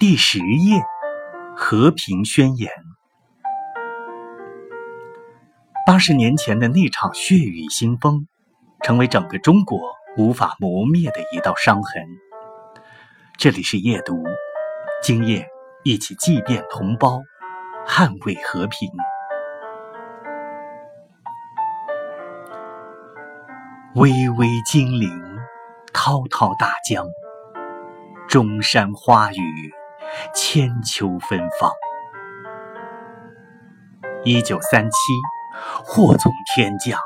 第十页，和平宣言。八十年前的那场血雨腥风，成为整个中国无法磨灭的一道伤痕。这里是夜读，今夜一起祭奠同胞，捍卫和平。巍巍金陵，滔滔大江，中山花雨。千秋芬芳。一九三七，祸从天降。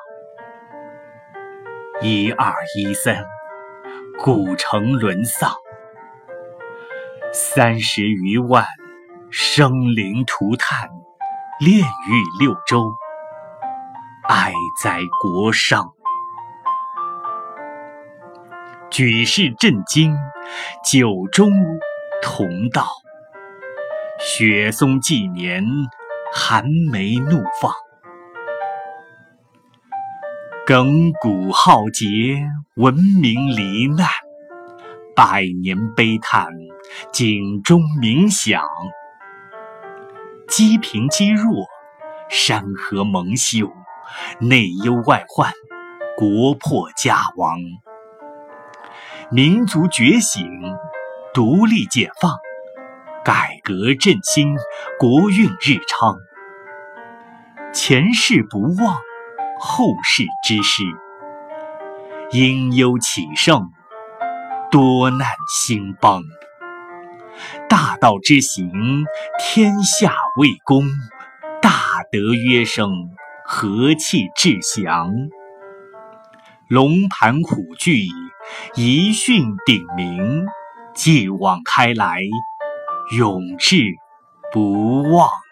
一二一三，古城沦丧。三十余万生灵涂炭，炼狱六州，哀哉国殇。举世震惊，九州。同道，雪松纪年，寒梅怒放，亘古浩劫，文明罹难，百年悲叹，警钟鸣响，积贫积弱，山河蒙羞，内忧外患，国破家亡，民族觉醒。独立解放，改革振兴，国运日昌。前世不忘，后世之师。因忧启盛，多难兴邦。大道之行，天下为公；大德约生，和气致祥。龙盘虎踞，遗训鼎明。继往开来，永志不忘。